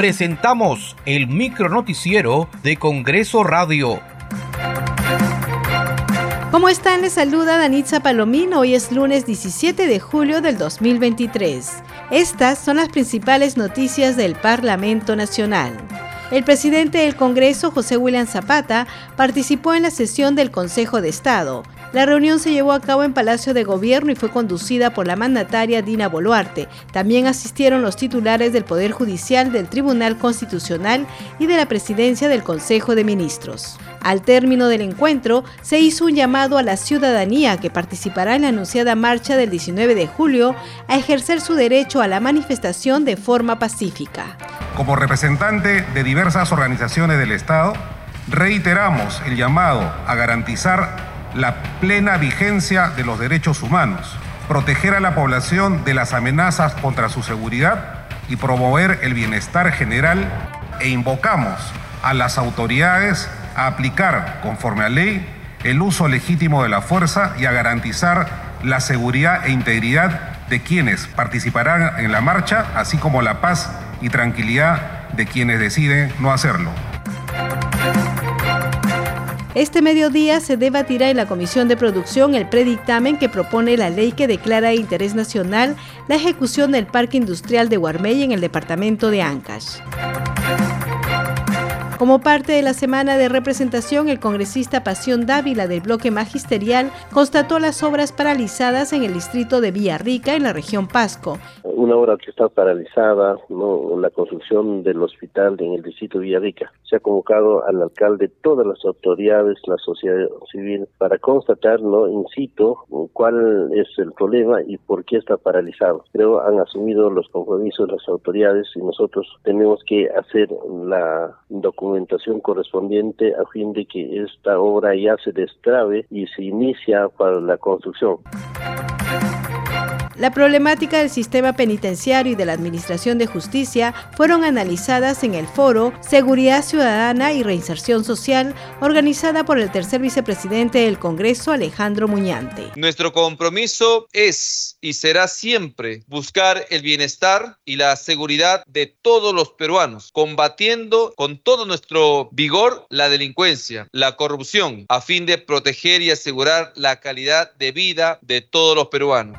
presentamos el micronoticiero de Congreso Radio. ¿Cómo están? Les saluda Danitza Palomino. Hoy es lunes 17 de julio del 2023. Estas son las principales noticias del Parlamento Nacional. El presidente del Congreso, José William Zapata, participó en la sesión del Consejo de Estado. La reunión se llevó a cabo en Palacio de Gobierno y fue conducida por la mandataria Dina Boluarte. También asistieron los titulares del Poder Judicial, del Tribunal Constitucional y de la Presidencia del Consejo de Ministros. Al término del encuentro, se hizo un llamado a la ciudadanía que participará en la anunciada marcha del 19 de julio a ejercer su derecho a la manifestación de forma pacífica. Como representante de diversas organizaciones del Estado, reiteramos el llamado a garantizar la plena vigencia de los derechos humanos, proteger a la población de las amenazas contra su seguridad y promover el bienestar general e invocamos a las autoridades a aplicar conforme a ley el uso legítimo de la fuerza y a garantizar la seguridad e integridad de quienes participarán en la marcha, así como la paz y tranquilidad de quienes deciden no hacerlo. Este mediodía se debatirá en la Comisión de Producción el predictamen que propone la ley que declara de interés nacional la ejecución del Parque Industrial de Guarmey en el departamento de Ancash. Como parte de la semana de representación, el congresista Pasión Dávila del bloque magisterial constató las obras paralizadas en el distrito de Villarrica, en la región Pasco. Una obra que está paralizada, ¿no? la construcción del hospital en el distrito de Villarrica. Se ha convocado al alcalde, todas las autoridades, la sociedad civil, para constatar ¿no? in situ cuál es el problema y por qué está paralizado. Creo han asumido los compromisos las autoridades y nosotros tenemos que hacer la documentación documentación correspondiente a fin de que esta obra ya se destrabe y se inicia para la construcción. La problemática del sistema penitenciario y de la Administración de Justicia fueron analizadas en el foro Seguridad Ciudadana y Reinserción Social, organizada por el tercer vicepresidente del Congreso, Alejandro Muñante. Nuestro compromiso es y será siempre buscar el bienestar y la seguridad de todos los peruanos, combatiendo con todo nuestro vigor la delincuencia, la corrupción, a fin de proteger y asegurar la calidad de vida de todos los peruanos.